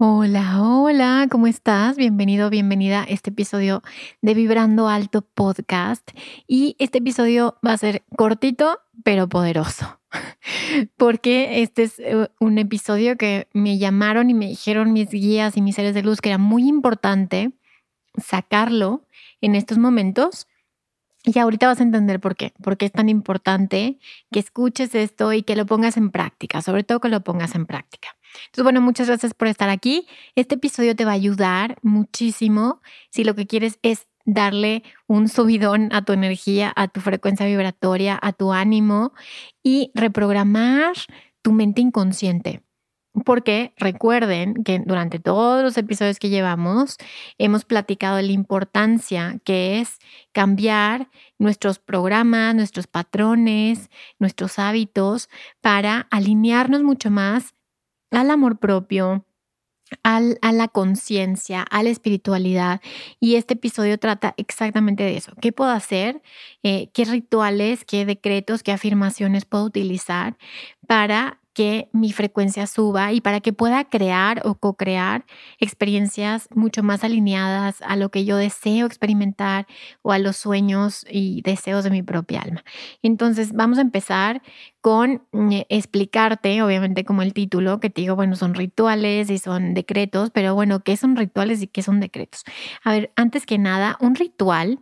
Hola, hola, ¿cómo estás? Bienvenido, bienvenida a este episodio de Vibrando Alto Podcast. Y este episodio va a ser cortito, pero poderoso. Porque este es eh, un episodio que me llamaron y me dijeron mis guías y mis seres de luz que era muy importante sacarlo en estos momentos. Y ahorita vas a entender por qué, por qué es tan importante que escuches esto y que lo pongas en práctica, sobre todo que lo pongas en práctica. Entonces, bueno, muchas gracias por estar aquí. Este episodio te va a ayudar muchísimo si lo que quieres es darle un subidón a tu energía, a tu frecuencia vibratoria, a tu ánimo y reprogramar tu mente inconsciente. Porque recuerden que durante todos los episodios que llevamos hemos platicado la importancia que es cambiar nuestros programas, nuestros patrones, nuestros hábitos para alinearnos mucho más al amor propio, al, a la conciencia, a la espiritualidad. Y este episodio trata exactamente de eso. ¿Qué puedo hacer? Eh, ¿Qué rituales, qué decretos, qué afirmaciones puedo utilizar para que mi frecuencia suba y para que pueda crear o co-crear experiencias mucho más alineadas a lo que yo deseo experimentar o a los sueños y deseos de mi propia alma. Entonces vamos a empezar con mm, explicarte, obviamente como el título, que te digo, bueno, son rituales y son decretos, pero bueno, ¿qué son rituales y qué son decretos? A ver, antes que nada, un ritual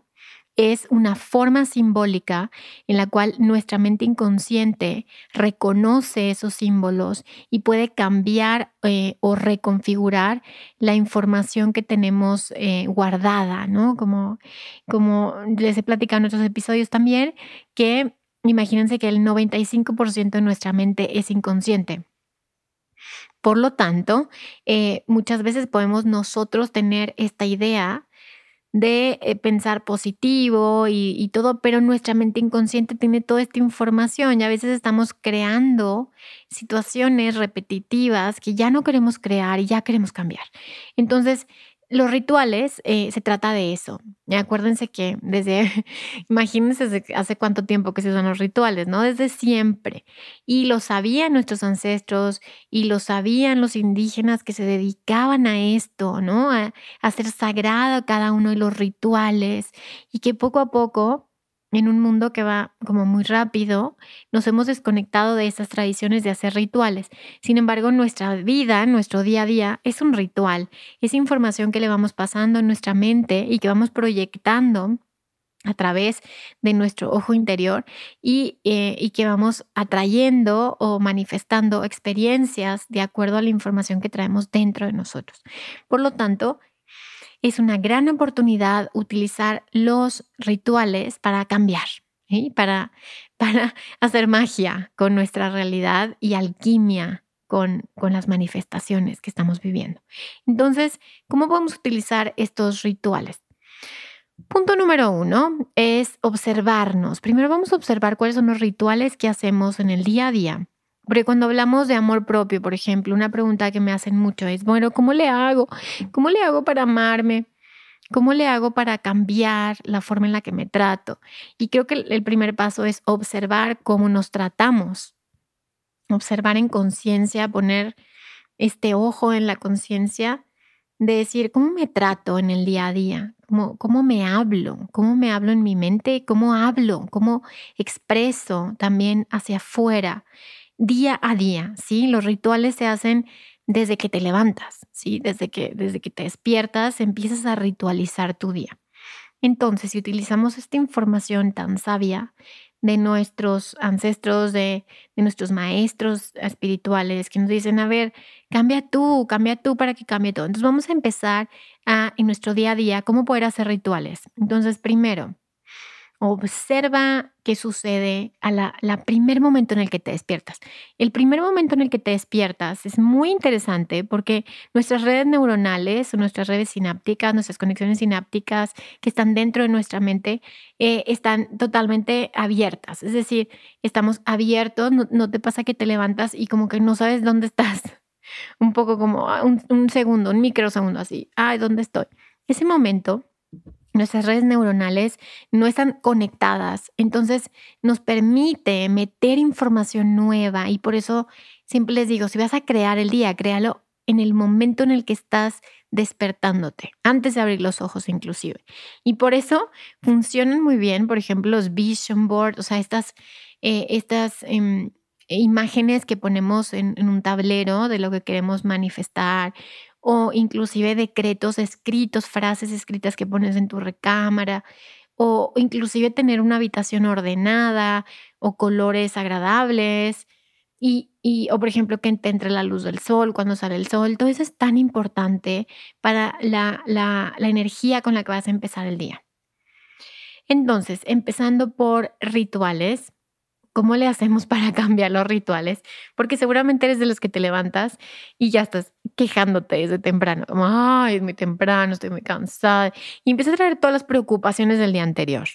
es una forma simbólica en la cual nuestra mente inconsciente reconoce esos símbolos y puede cambiar eh, o reconfigurar la información que tenemos eh, guardada, ¿no? Como, como les he platicado en otros episodios también, que imagínense que el 95% de nuestra mente es inconsciente. Por lo tanto, eh, muchas veces podemos nosotros tener esta idea de eh, pensar positivo y, todo, pero nuestra mente inconsciente tiene toda esta información y a veces estamos creando situaciones repetitivas que ya no queremos crear y ya queremos cambiar. Entonces, los rituales eh, se trata de eso. acuérdense que desde, imagínense hace cuánto tiempo que se usan los rituales, ¿no? Desde siempre. Y lo sabían nuestros ancestros y lo sabían los indígenas que se dedicaban a esto, ¿no? A, a hacer sagrado cada uno de los rituales y que poco a poco en un mundo que va como muy rápido, nos hemos desconectado de esas tradiciones de hacer rituales. Sin embargo, nuestra vida, nuestro día a día, es un ritual. Es información que le vamos pasando en nuestra mente y que vamos proyectando a través de nuestro ojo interior eh, y, que vamos atrayendo o manifestando experiencias de acuerdo a la información que traemos dentro de nosotros. Por lo tanto, es una gran oportunidad utilizar los rituales para cambiar, para, para hacer magia con nuestra realidad y alquimia con, con, las manifestaciones que estamos viviendo. Entonces, ¿cómo podemos utilizar estos rituales? Punto número uno es observarnos. Primero vamos a observar cuáles son los rituales que hacemos en el día a día porque cuando hablamos de amor propio, por ejemplo, una pregunta que me hacen mucho es, bueno, ¿cómo le hago? ¿Cómo le hago para amarme? ¿Cómo le hago para cambiar la forma en la que me trato? Y creo que el primer paso es observar cómo nos tratamos, observar en conciencia, poner este ojo en la conciencia de decir, ¿cómo me trato en el día a día? ¿Cómo, ¿Cómo me hablo? ¿Cómo me hablo en mi mente? ¿Cómo hablo? ¿Cómo expreso también hacia afuera? Día a día, ¿sí? Los rituales se hacen desde que te levantas, ¿sí? Desde que, desde que te despiertas, empiezas a ritualizar tu día. Entonces, si utilizamos esta información tan sabia de nuestros ancestros, de, nuestros maestros espirituales que nos dicen, a ver, cambia tú, cambia tú para que cambie todo. Entonces vamos a empezar a, en nuestro día a día, cómo poder hacer rituales. Entonces, primero, Observa qué sucede a la, primer momento en el que te despiertas. El primer momento en el que te despiertas es muy interesante porque nuestras redes neuronales o nuestras redes sinápticas, nuestras conexiones sinápticas que están dentro de nuestra mente, eh, están totalmente abiertas. Es decir, estamos abiertos, no, te pasa que te levantas y como que no sabes dónde estás. Un poco como ah, un, un segundo, un microsegundo así. Ay, ¿dónde estoy? Ese momento nuestras redes neuronales no están conectadas, entonces nos permite meter información nueva y por eso siempre les digo, si vas a crear el día, créalo en el momento en el que estás despertándote, antes de abrir los ojos inclusive. Y por eso funcionan muy bien, por ejemplo, los vision boards, o sea, estas, eh, estas em, imágenes que ponemos en, en un tablero de lo que queremos manifestar o inclusive decretos escritos, frases escritas que pones en tu recámara, o inclusive tener una habitación ordenada o colores agradables. Y, y, o por ejemplo, que te entre la luz del sol cuando sale el sol, todo eso es tan importante para la, la, la energía con la que vas a empezar el día. Entonces, empezando por rituales, ¿Cómo le hacemos para cambiar los rituales? Porque seguramente eres de los que te levantas y ya estás quejándote desde temprano, como, ay, es muy temprano, estoy muy cansada. Y empiezas a traer todas las preocupaciones del día anterior.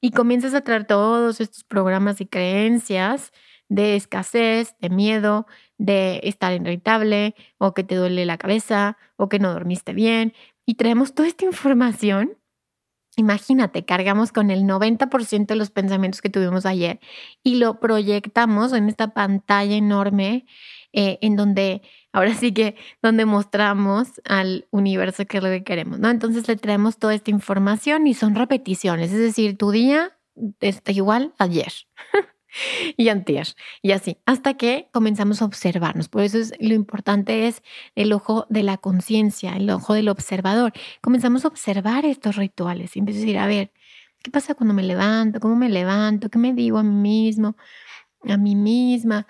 Y comienzas a traer todos estos programas y creencias de escasez, de miedo, de estar irritable, o que te duele la cabeza, o que no dormiste bien. Y traemos toda esta información Imagínate, cargamos con el 90% de los pensamientos que tuvimos ayer y lo proyectamos en esta pantalla enorme eh, en donde ahora sí que donde mostramos al universo que es lo que queremos, ¿no? Entonces le traemos toda esta información y son repeticiones, es decir, tu día está igual ayer. y antier, y así, hasta que comenzamos a observarnos. Por eso es, lo importante es el ojo de la conciencia, el ojo del observador. Comenzamos a observar estos rituales y empiezo a decir, a ver, ¿qué pasa cuando me levanto? ¿Cómo me levanto? ¿Qué me digo a mí mismo? A mí misma.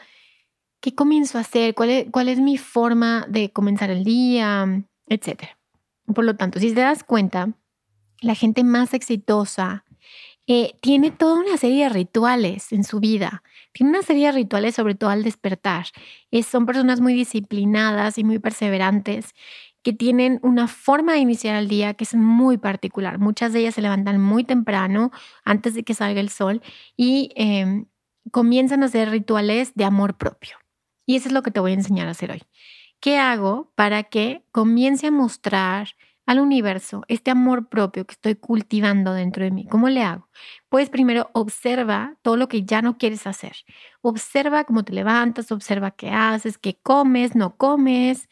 ¿Qué comienzo a hacer? ¿Cuál es, cuál es mi forma de comenzar el día? Etcétera. Por lo tanto, si te das cuenta, la gente más exitosa, eh, tiene toda una serie de rituales en su vida. Tiene una serie de rituales sobre todo al despertar. son personas muy disciplinadas y muy perseverantes que tienen una forma de iniciar el día que es muy particular. Muchas de ellas se levantan muy temprano, antes de que salga el sol, y em, comienzan a hacer rituales de amor propio. Y eso es lo que te voy a enseñar a hacer hoy. ¿Qué hago para que comience a mostrar al universo este amor propio que estoy cultivando dentro de mí? ¿Cómo le hago? Pues primero observa todo lo que ya no quieres hacer. Observa cómo te levantas, observa qué haces, qué comes, no comes,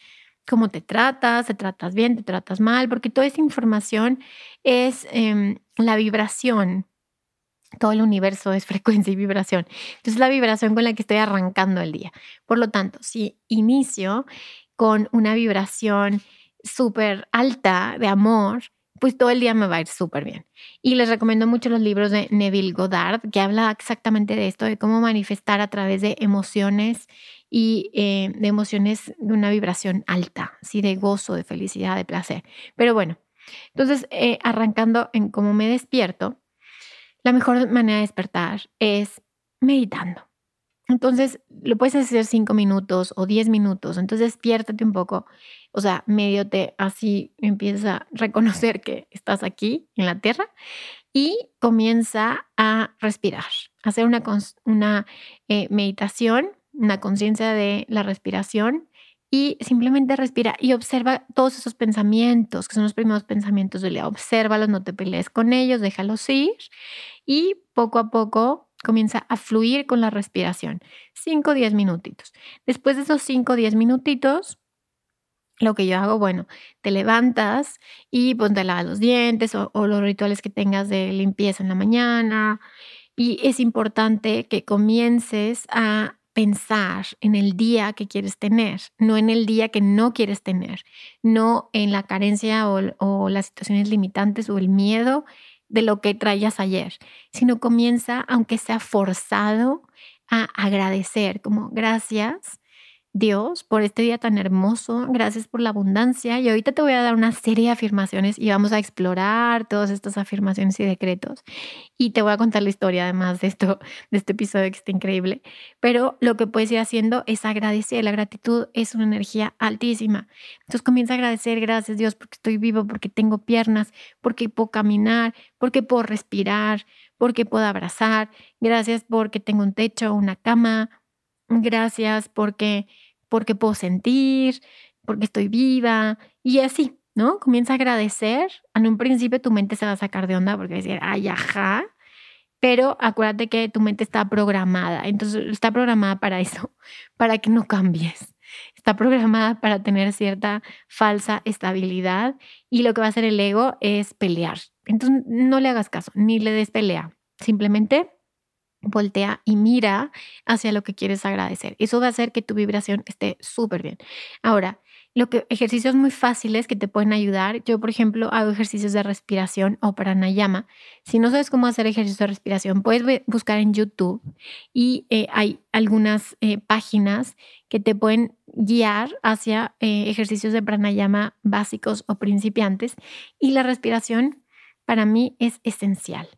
cómo te tratas, te tratas bien, te tratas mal, porque toda esa información es em, la vibración. Todo el universo es frecuencia y vibración. Entonces, la vibración con la que estoy arrancando el día. Por lo tanto, si inicio con una vibración súper alta de amor, pues todo el día me va a ir súper bien. Y les recomiendo mucho los libros de Neville Goddard, que habla exactamente de esto, de cómo manifestar a través de emociones y eh, de emociones de una vibración alta, ¿sí? de gozo, de felicidad, de placer. Pero bueno, entonces eh, arrancando en cómo me despierto, la mejor manera de despertar es meditando. Entonces, lo puedes hacer cinco minutos o diez minutos. Entonces, despiértate un poco. O sea, medio te así empieza a reconocer que estás aquí en la tierra y comienza a respirar, hacer una, una eh, meditación, una conciencia de la respiración y simplemente respira y observa todos esos pensamientos, que son los primeros pensamientos del día. Obsérvalos, no te pelees con ellos, déjalos ir y poco a poco comienza a fluir con la respiración. 5 o 10 minutitos. Después de esos 5 o 10 minutitos, lo que yo hago, bueno, te levantas y pues lavas los dientes o, los rituales que tengas de limpieza en la mañana. Y es importante que comiences a pensar en el día que quieres tener, no en el día que no quieres tener, no en la carencia o las situaciones limitantes o el miedo de lo que traías ayer, sino comienza, aunque sea forzado, a agradecer, como gracias Dios, por este día tan hermoso, gracias por la abundancia. Y ahorita te voy a dar una serie de afirmaciones y vamos a explorar todas estas afirmaciones y decretos. Y te voy a contar la historia además de esto, de este episodio que está increíble. Pero lo que puedes ir haciendo es agradecer. La gratitud es una energía altísima. Entonces comienza a agradecer, gracias Dios, porque estoy vivo, porque tengo piernas, porque puedo caminar, porque puedo respirar, porque puedo abrazar. Gracias porque tengo un techo, una cama, gracias porque, porque puedo sentir, porque estoy viva y así, ¿no? Comienza a agradecer. En un principio tu mente se va a sacar de onda porque va a decir, ay, ajá. Pero acuérdate que tu mente está programada. Entonces está programada para eso, para que no cambies. Está programada para tener cierta falsa estabilidad y lo que va a hacer el ego es pelear. Entonces no le hagas caso, ni le des pelea. Simplemente voltea y mira hacia lo que quieres agradecer. Eso va a hacer que tu vibración esté súper bien. Ahora, lo que ejercicios muy fáciles que te pueden ayudar. Yo, por ejemplo, hago ejercicios de respiración o pranayama. Si no sabes cómo hacer ejercicios de respiración, puedes buscar en YouTube y eh, hay algunas eh, páginas que te pueden guiar hacia eh, ejercicios de pranayama básicos o principiantes. Y la respiración para mí es esencial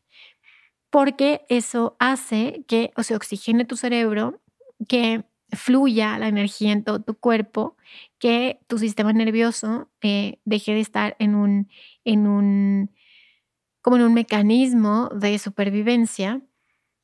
porque eso hace que se oxigene tu cerebro, que fluya la energía en todo tu cuerpo, que tu sistema nervioso eh, deje de estar en un, en un, como en un mecanismo de supervivencia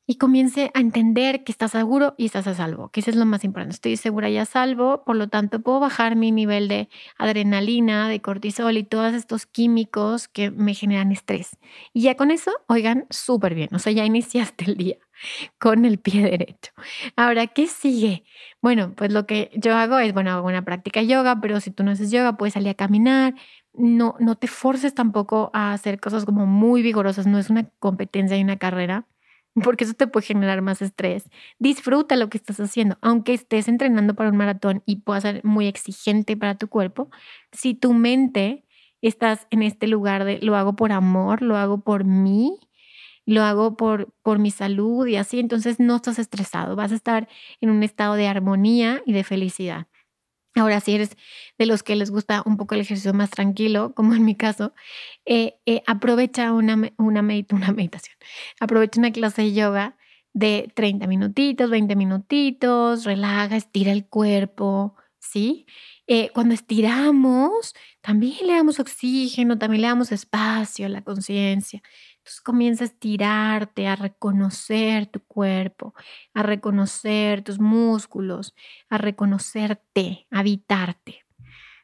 y comience a entender que estás seguro y estás a salvo, que eso es lo más importante. Estoy segura y a salvo, por lo tanto puedo bajar mi nivel de adrenalina, de cortisol y todos estos químicos que me generan estrés. Y ya con eso, oigan, súper bien, o sea, ya iniciaste el día con el pie derecho. Ahora, ¿qué sigue? Bueno, pues lo que yo hago es, bueno, hago una práctica yoga, pero si tú no haces yoga, puedes salir a caminar. No, no te forces tampoco a hacer cosas como muy vigorosas, no es una competencia y una carrera porque eso te puede generar más estrés. Disfruta lo que estás haciendo, aunque estés entrenando para un maratón y pueda ser muy exigente para tu cuerpo. Si tu mente estás en este lugar de lo hago por amor, lo hago por mí, lo hago por, por mi salud y así, entonces no estás estresado, vas a estar en un estado de armonía y de felicidad. Ahora, si eres de los que les gusta un poco el ejercicio más tranquilo, como en mi caso, eh, eh, aprovecha una, una, una meditación, aprovecha una clase de yoga de 30 minutitos, 20 minutitos, relaja, estira el cuerpo, ¿sí? Eh, cuando estiramos, también le damos oxígeno, también le damos espacio a la conciencia. Entonces comienza a estirarte, a reconocer tu cuerpo, a reconocer tus músculos, a reconocerte, a habitarte.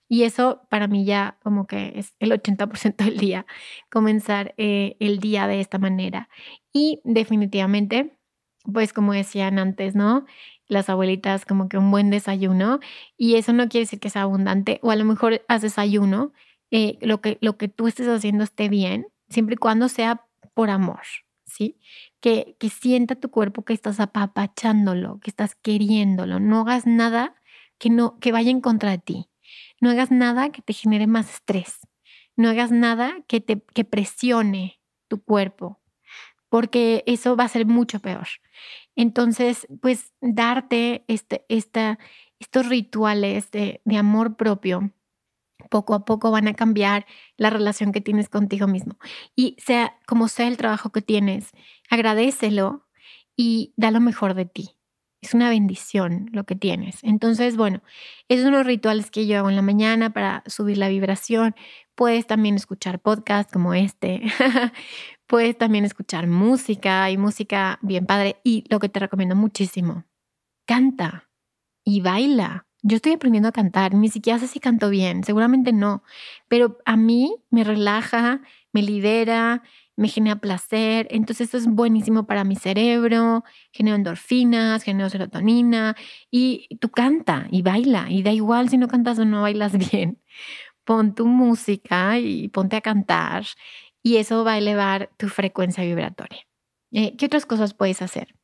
Y eso para mí ya como que es el 80% del día, comenzar eh, el día de esta manera. Y definitivamente, pues como decían antes, ¿no? Las abuelitas como que un buen desayuno. Y eso no quiere decir que sea abundante, o a lo mejor haces desayuno, eh, lo, que, lo que tú estés haciendo esté bien, siempre y cuando sea por amor, ¿sí? Que, que sienta tu cuerpo que estás apapachándolo, que estás queriéndolo. No hagas nada que, no, que vaya en contra de ti. No hagas nada que te genere más estrés. No hagas nada que te que presione tu cuerpo, porque eso va a ser mucho peor. Entonces, pues darte este, esta, estos rituales de, de amor propio poco a poco van a cambiar la relación que tienes contigo mismo. Y sea como sea el trabajo que tienes, agradecelo y da lo mejor de ti. Es una bendición lo que tienes. Entonces, bueno, esos son los rituales que yo hago en la mañana para subir la vibración. Puedes también escuchar podcasts como este. Puedes también escuchar música y música bien padre. Y lo que te recomiendo muchísimo, canta y baila. Yo estoy aprendiendo a cantar, ni siquiera sé si canto bien, seguramente no, pero a mí me relaja, me libera, me genera placer, entonces esto es buenísimo para mi cerebro, genero endorfinas, genero serotonina y tú canta y baila y da igual si no cantas o no bailas bien. Pon tu música y ponte a cantar y eso va a elevar tu frecuencia vibratoria. Eh, ¿Qué otras cosas puedes hacer?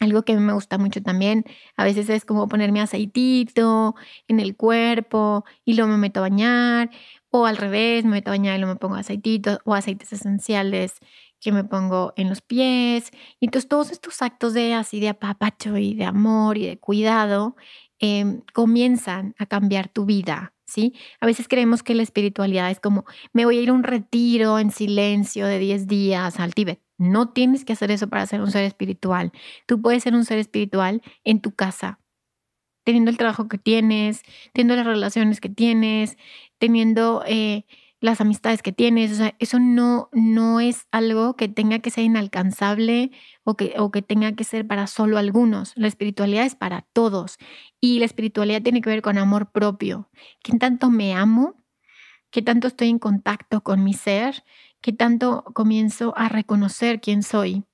Algo que me gusta mucho también, a veces es como ponerme aceitito en el cuerpo y luego me meto a bañar, o al revés, me meto a bañar y luego me pongo aceitito o aceites esenciales que me pongo en los pies. Y entonces todos estos actos de así de apapacho y de amor y de cuidado em, comienzan a cambiar tu vida, ¿sí? A veces creemos que la espiritualidad es como, me voy a ir a un retiro en silencio de 10 días al Tíbet. No tienes que hacer eso para ser un ser espiritual. Tú puedes ser un ser espiritual en tu casa, teniendo el trabajo que tienes, teniendo las relaciones que tienes, teniendo eh, las amistades que tienes. Eso no, no es algo que tenga que ser inalcanzable o que, o que tenga que ser para solo algunos. La espiritualidad es para todos. Y la espiritualidad tiene que ver con amor propio. ¿Qué tanto me amo? ¿Qué tanto estoy en contacto con mi ser? ¿Qué tanto comienzo a reconocer quién soy?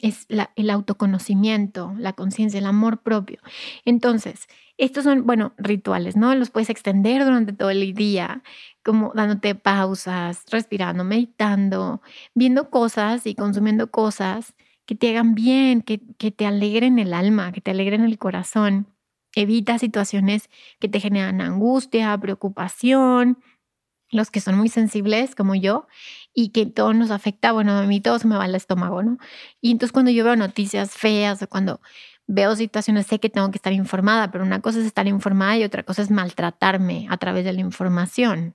Es el autoconocimiento, la conciencia, el amor propio. Entonces, estos son, bueno, rituales, ¿no? Los puedes extender durante todo el día, como dándote pausas, respirando, meditando, viendo cosas y consumiendo cosas que te hagan bien, que, que te alegren el alma, que te alegren el corazón. Evita situaciones que te generan angustia, preocupación, los que son muy sensibles como yo y que todo nos afecta, bueno, a mí todo se me va al estómago, ¿no? Y entonces cuando yo veo noticias feas o cuando veo situaciones, sé que tengo que estar informada, pero una cosa es estar informada y otra cosa es maltratarme a través de la información.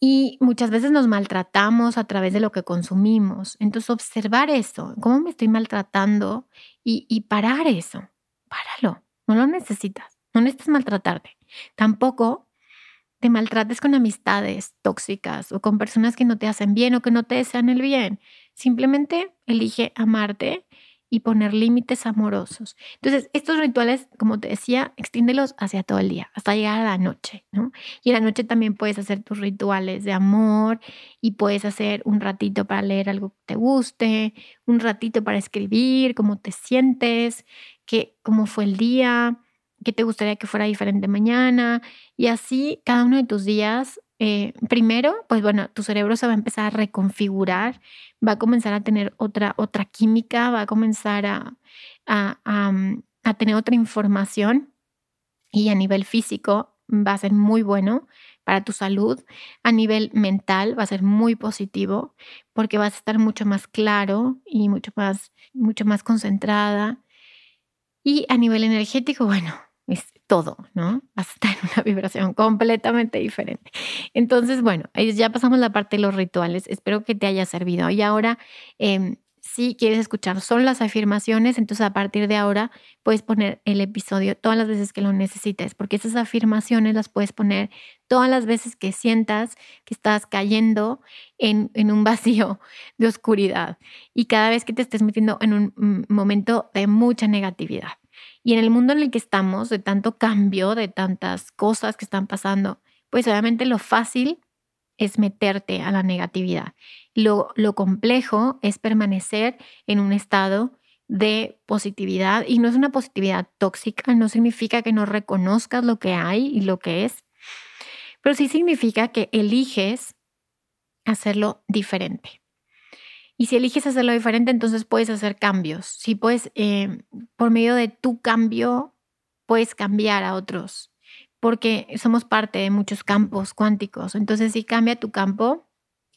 Y muchas veces nos maltratamos a través de lo que consumimos. Entonces, observar eso, cómo me estoy maltratando y, y parar eso. Páralo, no lo necesitas, no necesitas maltratarte. Tampoco te maltrates con amistades tóxicas o con personas que no te hacen bien o que no te desean el bien. Simplemente elige amarte y poner límites amorosos. Entonces, estos rituales, como te decía, extiéndelos hacia todo el día, hasta llegar a la noche, ¿no? Y en la noche también puedes hacer tus rituales de amor y puedes hacer un ratito para leer algo que te guste, un ratito para escribir, cómo te sientes, qué, cómo fue el día, qué te gustaría que fuera diferente mañana. Y así cada uno de tus días, eh, primero, pues bueno, tu cerebro se va a empezar a reconfigurar, va a comenzar a tener otra, otra química, va a comenzar a, a, a, mm, a tener otra información y a nivel físico va a ser muy bueno para tu salud. A nivel mental va a ser muy positivo porque vas a estar mucho más claro y mucho más, mucho más concentrada. Y a nivel energético, bueno, es todo, ¿no? Vas a estar en una vibración completamente diferente. Entonces, bueno, ya pasamos la parte de los rituales. Espero que te haya servido. Y ahora, eh, si quieres escuchar solo las afirmaciones, entonces a partir de ahora puedes poner el episodio todas las veces que lo necesites, porque esas afirmaciones las puedes poner todas las veces que sientas que estás cayendo en, en un vacío de oscuridad y cada vez que te estés metiendo en un mm, momento de mucha negatividad. Y en el mundo en el que estamos, de tanto cambio, de tantas cosas que están pasando, pues obviamente lo fácil es meterte a la negatividad. Lo, complejo es permanecer en un estado de positividad y no es una positividad tóxica, no significa que no reconozcas lo que hay y lo que es, pero sí significa que eliges hacerlo diferente. Y si eliges hacerlo diferente, entonces puedes hacer cambios. Si puedes, eh, por medio de tu cambio, puedes cambiar a otros, porque somos parte de muchos campos cuánticos. Entonces, si cambia tu campo,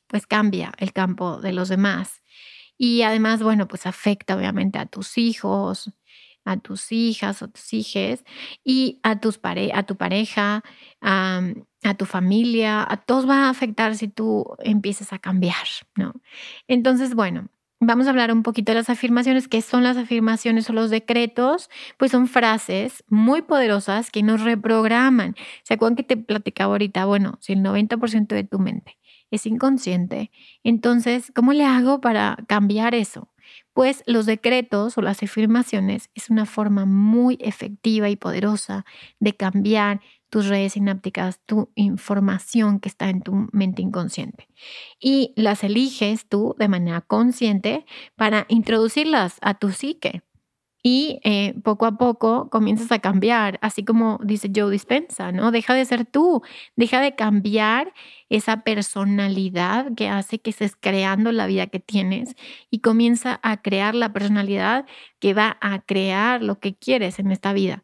pues cambia el campo de los demás. Y además, bueno, pues afecta obviamente a tus hijos, a tus hijas o tus hijes y a, tus pare a tu pareja, a, a, tu familia, a todos va a afectar si tú empiezas a cambiar, ¿no? Entonces, bueno, vamos a hablar un poquito de las afirmaciones. ¿Qué son las afirmaciones o los decretos? Pues son frases muy poderosas que nos reprograman. ¿Se acuerdan que te platicaba ahorita? Bueno, si el 90% de tu mente es inconsciente, entonces, ¿cómo le hago para cambiar eso? pues los decretos o las afirmaciones es una forma muy efectiva y poderosa de cambiar tus redes sinápticas, tu información que está en tu mente inconsciente. Y las eliges tú de manera consciente para introducirlas a tu psique. Y eh, poco a poco comienzas a cambiar, así como dice Joe Dispensa, ¿no? Deja de ser tú, deja de cambiar esa personalidad que hace que estés creando la vida que tienes y comienza a crear la personalidad que va a crear lo que quieres en esta vida.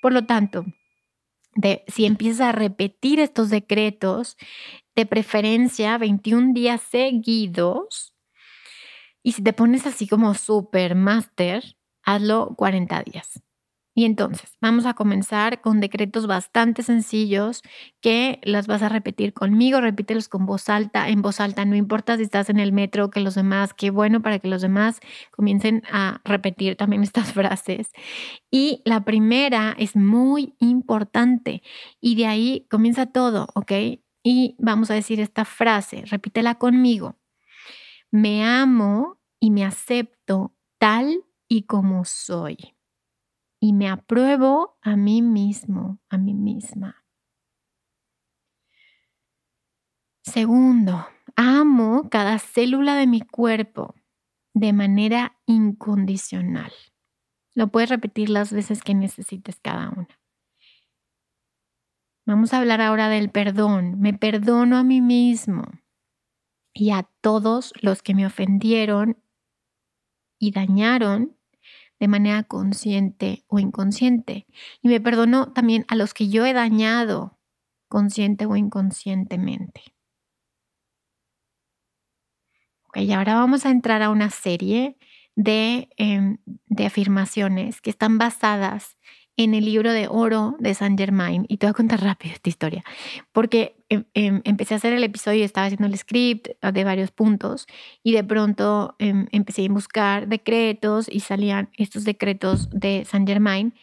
Por lo tanto, si empiezas a repetir estos decretos, de preferencia 21 días seguidos, y si te pones así como super master, hazlo 40 días. Y entonces, vamos a comenzar con decretos bastante sencillos que las vas a repetir conmigo, repítelos con voz alta, en voz alta, no importa si estás en el metro, que los demás, qué bueno para que los demás comiencen a repetir también estas frases. Y la primera es muy importante y de ahí comienza todo, ¿ok? Y vamos a decir esta frase, repítela conmigo. Me amo y me acepto tal y como soy y me apruebo a mí mismo, a mí misma. Segundo, amo cada célula de mi cuerpo de manera incondicional. Lo puedes repetir las veces que necesites cada una. Vamos a hablar ahora del perdón. Me perdono a mí mismo y a todos los que me ofendieron y dañaron de manera consciente o inconsciente. Y me perdono también a los que yo he dañado consciente o inconscientemente. Ok, y ahora vamos a entrar a una serie de, em, de afirmaciones que están basadas en el libro de oro de Saint Germain. Y te voy a contar rápido esta historia, porque em, em, empecé a hacer el episodio y estaba haciendo el script ah, de varios puntos y de pronto em, empecé a buscar decretos y salían estos decretos de Saint Germain.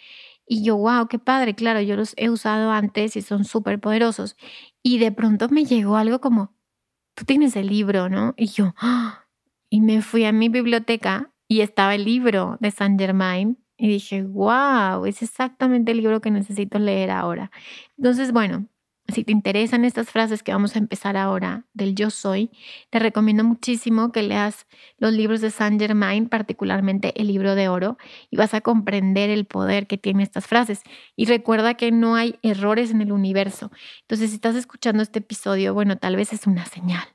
Y yo, wow, qué padre, claro, yo los he usado antes y son súper poderosos. Y de pronto me llegó algo como, tú tienes el libro, ¿no? Y yo, ¡ah! y me fui a mi biblioteca y estaba el libro de Saint Germain y dije, wow, es exactamente el libro que necesito leer ahora. Entonces, bueno, si te interesan estas frases que vamos a empezar ahora del yo soy, te recomiendo muchísimo que leas los libros de Saint Germain, particularmente el libro de oro, y vas a comprender el poder que tienen estas frases. Y recuerda que no hay errores en el universo. Entonces, si estás escuchando este episodio, bueno, tal vez es una señal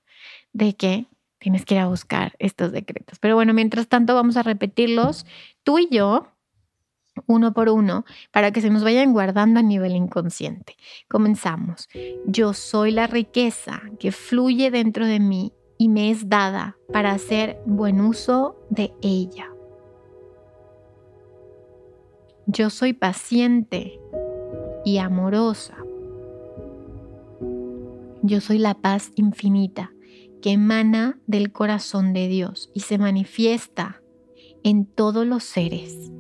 de que tienes que ir a buscar estos decretos. Pero bueno, mientras tanto, vamos a repetirlos tú y yo uno por uno para que se nos vayan guardando a nivel inconsciente. Comenzamos. Yo soy la riqueza que fluye dentro de mí y me es dada para hacer buen uso de ella. Yo soy paciente y amorosa. Yo soy la paz infinita que emana del corazón de Dios y se manifiesta en todos los seres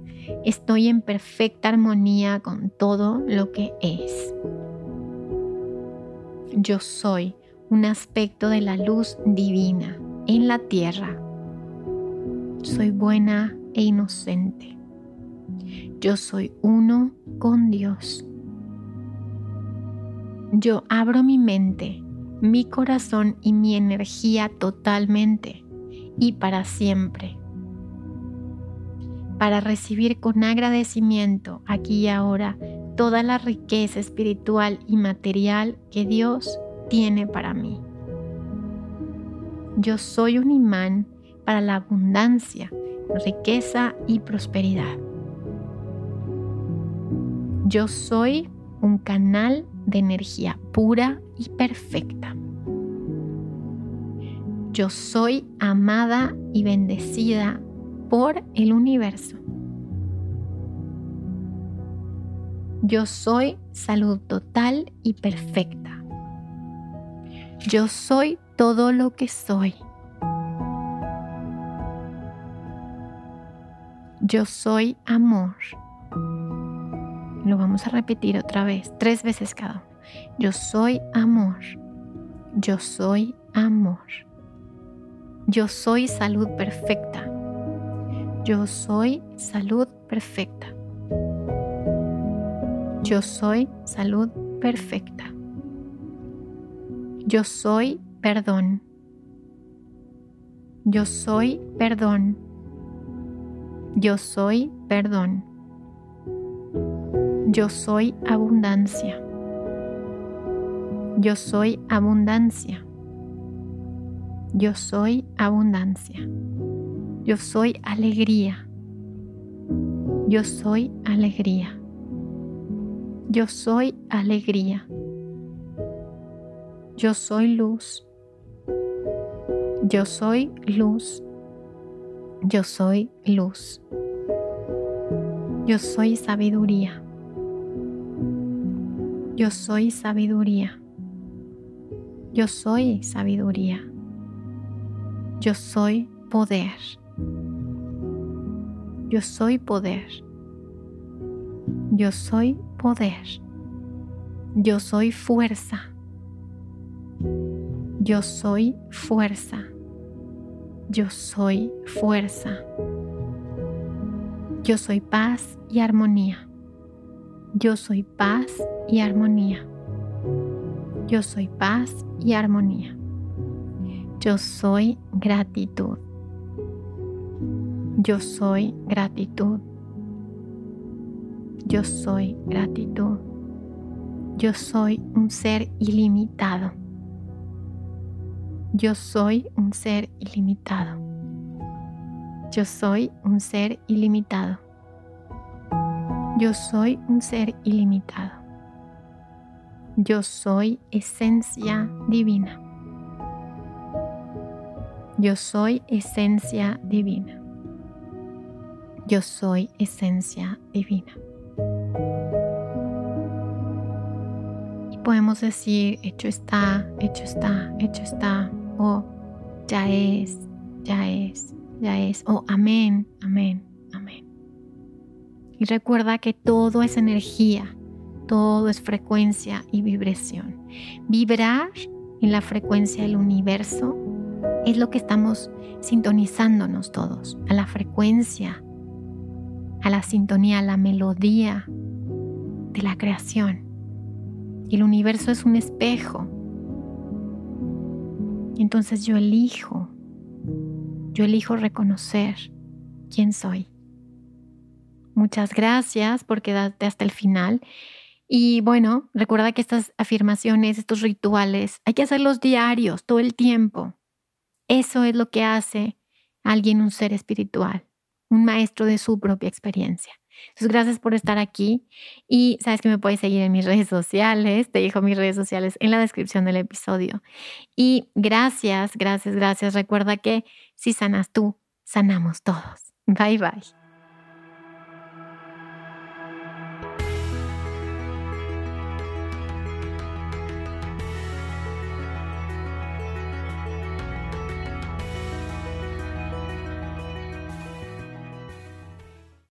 estoy en perfecta armonía con todo lo que es. Yo soy un aspecto de la luz divina en la tierra. Soy buena e inocente. Yo soy uno con Dios. Yo abro mi mente, mi corazón y mi energía totalmente y para siempre para recibir con agradecimiento aquí y ahora toda la riqueza espiritual y material que Dios tiene para mí. Yo soy un imán para la abundancia, riqueza y prosperidad. Yo soy un canal de energía pura y perfecta. Yo soy amada y bendecida por el universo. Yo soy salud total y perfecta. Yo soy todo lo que soy. Yo soy amor. Lo vamos a repetir otra vez, tres veces cada uno. Yo soy amor. Yo soy amor. Yo soy salud perfecta. Yo soy salud perfecta. Yo soy salud perfecta. Yo soy perdón. Yo soy perdón. Yo soy perdón. Yo soy abundancia. Yo soy abundancia. Yo soy abundancia. Yo soy alegría. Yo soy alegría. Yo soy alegría. Yo soy luz. Yo soy luz. Yo soy luz. Yo soy sabiduría. Yo soy sabiduría. Yo soy sabiduría. Yo soy poder. Yo soy poder. Yo soy poder. Yo soy fuerza. Yo soy fuerza. Yo soy fuerza. Yo soy paz y armonía. Yo soy paz y armonía. Yo soy paz y armonía. Yo soy gratitud. Yo soy gratitud. Yo soy gratitud. Yo soy un ser ilimitado. Yo soy un ser ilimitado. Yo soy un ser ilimitado. Yo soy un ser ilimitado. Yo soy esencia divina. Yo soy esencia divina. Yo soy esencia divina. Y podemos decir, hecho está, hecho está, hecho está, o ya es, ya es, ya es, o amén, amén, amén. Y recuerda que todo es energía, todo es frecuencia y vibración. Vibrar en la frecuencia del universo es lo que estamos sintonizándonos todos, a la frecuencia, a la sintonía, a la melodía de la creación. El universo es un espejo entonces yo elijo, yo elijo reconocer quién soy. Muchas gracias por quedarte hasta el final. Y bueno, recuerda que estas afirmaciones, estos rituales, hay que hacerlos diarios, todo el tiempo. Eso es lo que hace alguien un ser espiritual, un maestro de su propia experiencia. Entonces, gracias por estar aquí y sabes que me puedes seguir en mis redes sociales, te dejo mis redes sociales en la descripción del episodio. Y gracias, gracias, gracias. Recuerda que si sanas tú, sanamos todos. Bye bye.